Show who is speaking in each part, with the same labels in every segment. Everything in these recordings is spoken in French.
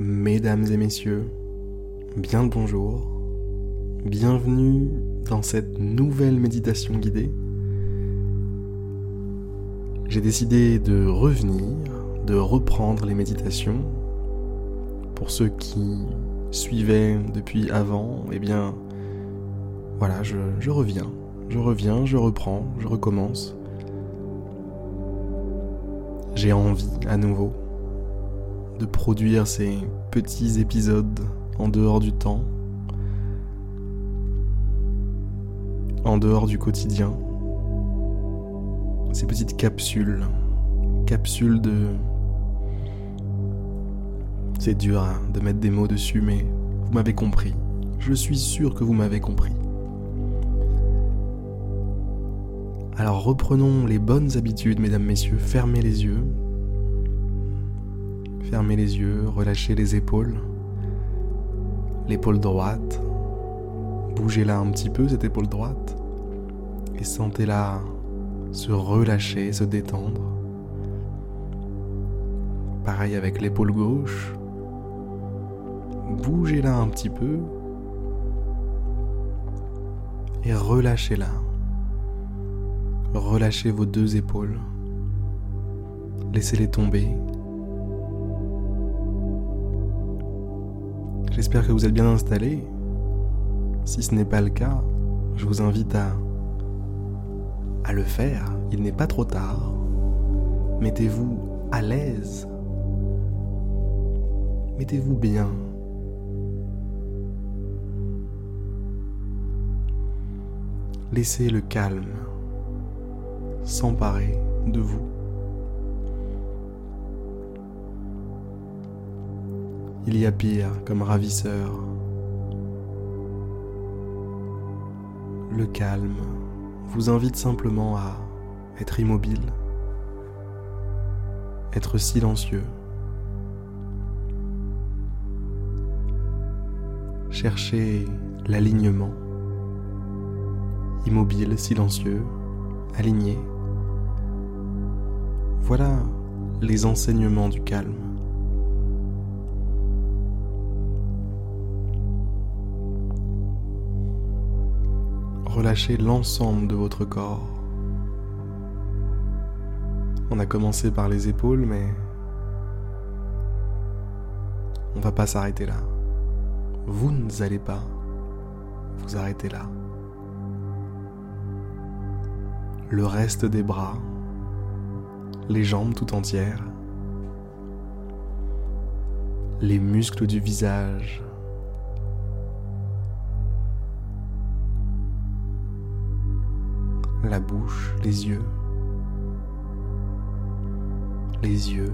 Speaker 1: Mesdames et messieurs, bien le bonjour. Bienvenue dans cette nouvelle méditation guidée. J'ai décidé de revenir, de reprendre les méditations. Pour ceux qui suivaient depuis avant, eh bien, voilà, je, je reviens. Je reviens, je reprends, je recommence. J'ai envie à nouveau de produire ces petits épisodes en dehors du temps, en dehors du quotidien, ces petites capsules, capsules de... C'est dur hein, de mettre des mots dessus, mais vous m'avez compris. Je suis sûr que vous m'avez compris. Alors reprenons les bonnes habitudes, mesdames, messieurs, fermez les yeux, Fermez les yeux, relâchez les épaules. L'épaule droite. Bougez-la un petit peu, cette épaule droite. Et sentez-la se relâcher, se détendre. Pareil avec l'épaule gauche. Bougez-la un petit peu. Et relâchez-la. Relâchez vos deux épaules. Laissez-les tomber. J'espère que vous êtes bien installé. Si ce n'est pas le cas, je vous invite à, à le faire. Il n'est pas trop tard. Mettez-vous à l'aise. Mettez-vous bien. Laissez le calme s'emparer de vous. Il y a pire comme ravisseur. Le calme vous invite simplement à être immobile, être silencieux. Cherchez l'alignement, immobile, silencieux, aligné. Voilà les enseignements du calme. Relâchez l'ensemble de votre corps. On a commencé par les épaules, mais on va pas s'arrêter là. Vous n'allez pas vous arrêter là. Le reste des bras, les jambes tout entières, les muscles du visage, la bouche, les yeux, les yeux,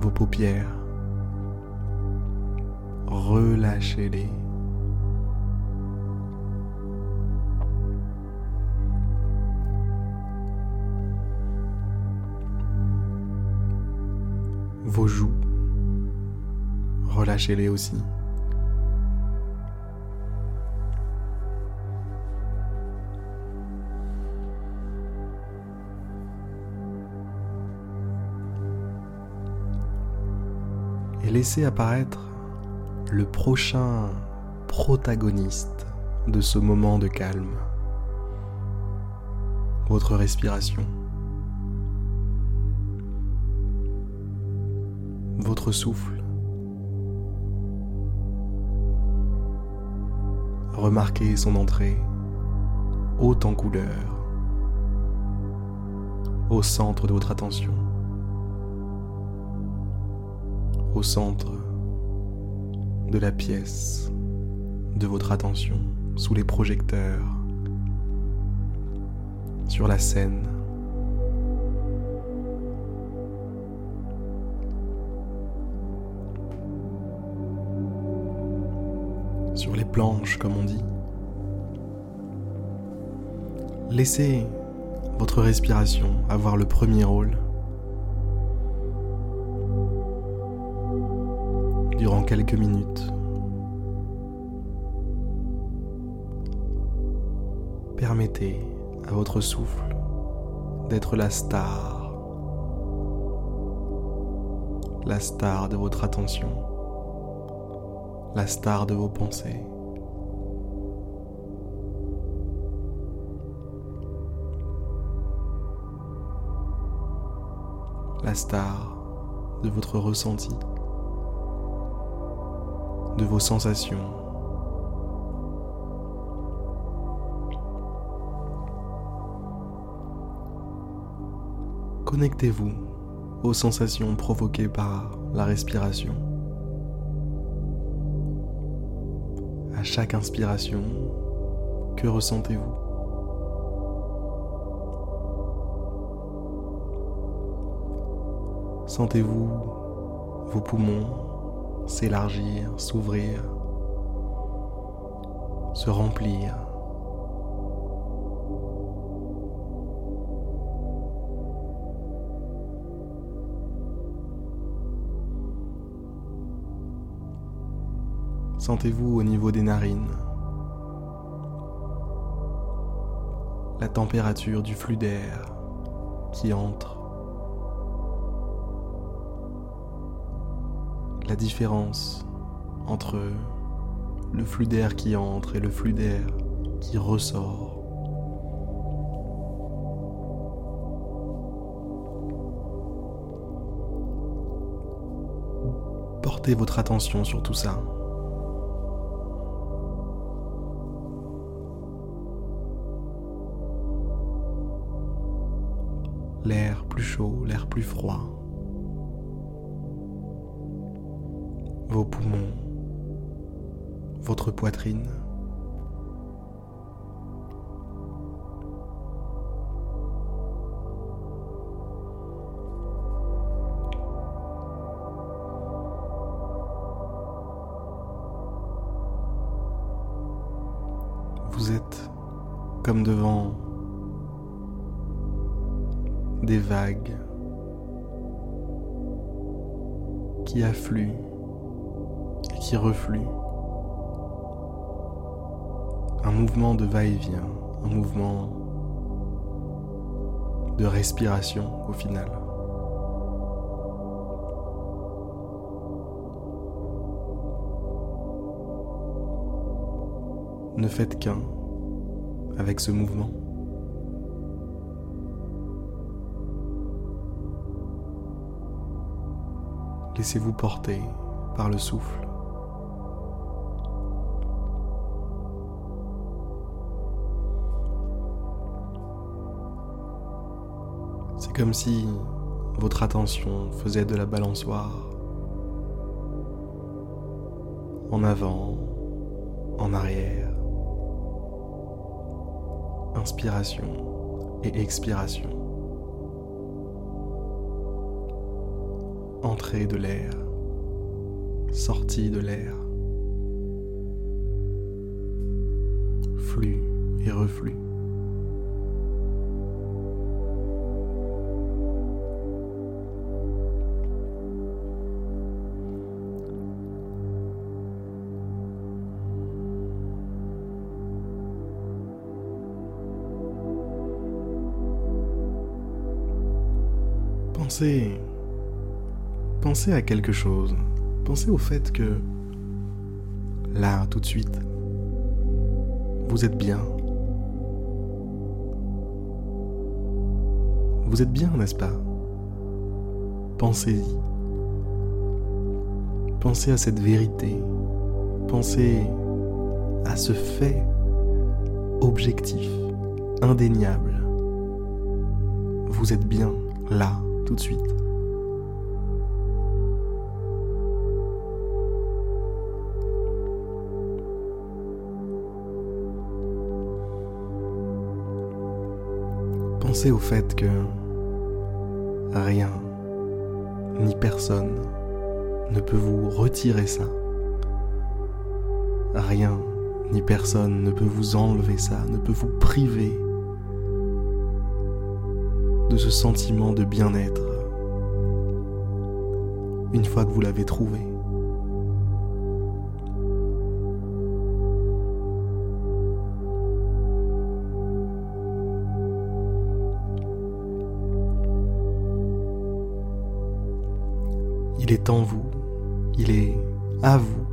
Speaker 1: vos paupières. Relâchez-les. Vos joues, relâchez-les aussi. Laissez apparaître le prochain protagoniste de ce moment de calme, votre respiration, votre souffle. Remarquez son entrée haute en couleur au centre de votre attention au centre de la pièce, de votre attention, sous les projecteurs, sur la scène. Sur les planches, comme on dit. Laissez votre respiration avoir le premier rôle. Durant quelques minutes. Permettez à votre souffle d'être la star. la star de votre attention, la star de vos pensées. La star de votre ressenti, de vos sensations. Connectez-vous aux sensations provoquées par la respiration. À chaque inspiration, que ressentez-vous? Sentez-vous vos poumons s'élargir, s'ouvrir, se remplir. Sentez-vous au niveau des narines. La température du flux d'air qui entre, la différence entre le flux d'air qui entre et le flux d'air qui ressort. Portez votre attention sur tout ça. l'air plus chaud, l'air plus froid, vos poumons, votre poitrine. Vous êtes comme devant des vagues qui affluent qui refluent. Un mouvement de va-et-vient, un mouvement de respiration au final. Ne faites qu'un avec ce mouvement. Laissez-vous porter par le souffle. C'est comme si votre attention faisait de la balançoire. En avant, en arrière. Inspiration et expiration. entrée de l'air, sortie de l'air, flux et reflux. Pensez pensez à quelque chose. Pensez au fait que là, tout de suite, vous êtes bien. Vous êtes bien, n'est-ce pas? Pensez-y. Pensez à cette vérité. Pensez à ce fait objectif, indéniable. Vous êtes bien là, Pensez au fait que rien ni personne ne peut vous retirer ça. Rien ni personne ne peut vous enlever ça, ne peut vous priver de ce sentiment de bien-être une fois que vous l'avez trouvé. Il est en vous, il est à vous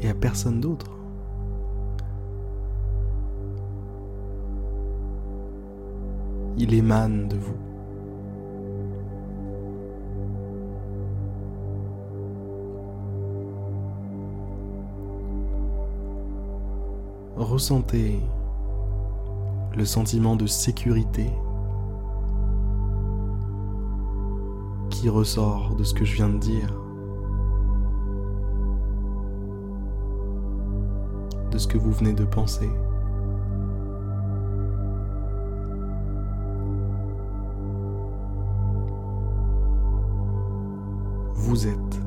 Speaker 1: et à personne d'autre. Il émane de vous. Ressentez le sentiment de sécurité qui ressort de ce que je viens de dire, de ce que vous venez de penser. Vous êtes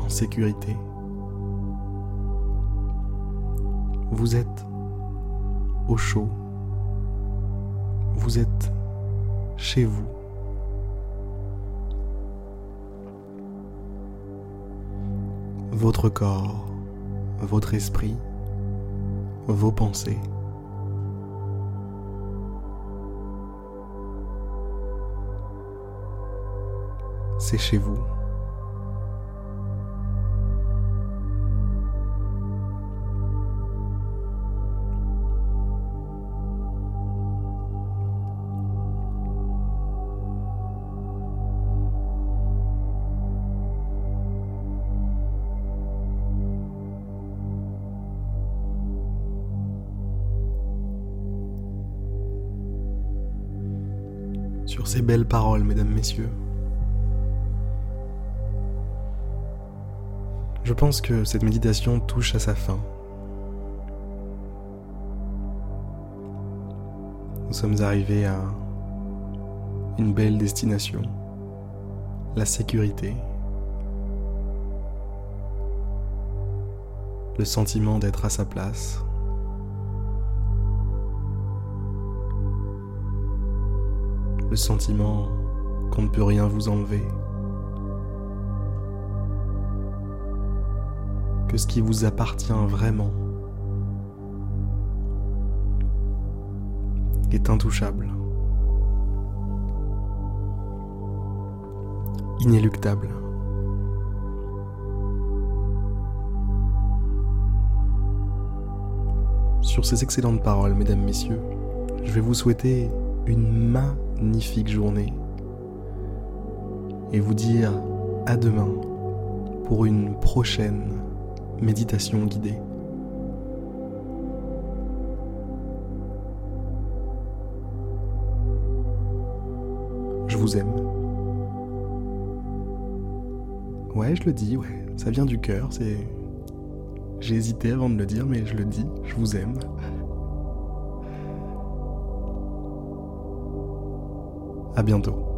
Speaker 1: en sécurité. Vous êtes au chaud. Vous êtes chez vous. Votre corps, votre esprit, vos pensées. C'est chez vous. Sur ces belles paroles, mesdames, messieurs. Je pense que cette méditation touche à sa fin. Nous sommes arrivés à une belle destination, la sécurité, le sentiment d'être à sa place, le sentiment qu'on ne peut rien vous enlever, que ce qui vous appartient vraiment est intouchable, inéluctable. Sur ces excellentes paroles, mesdames, messieurs, je vais vous souhaiter une magnifique journée et vous dire à demain pour une prochaine méditation guidée. Je vous aime. Ouais, je le dis, ouais, ça vient du cœur, c'est... J'ai hésité avant de le dire, mais je le dis, je vous aime. À bientôt.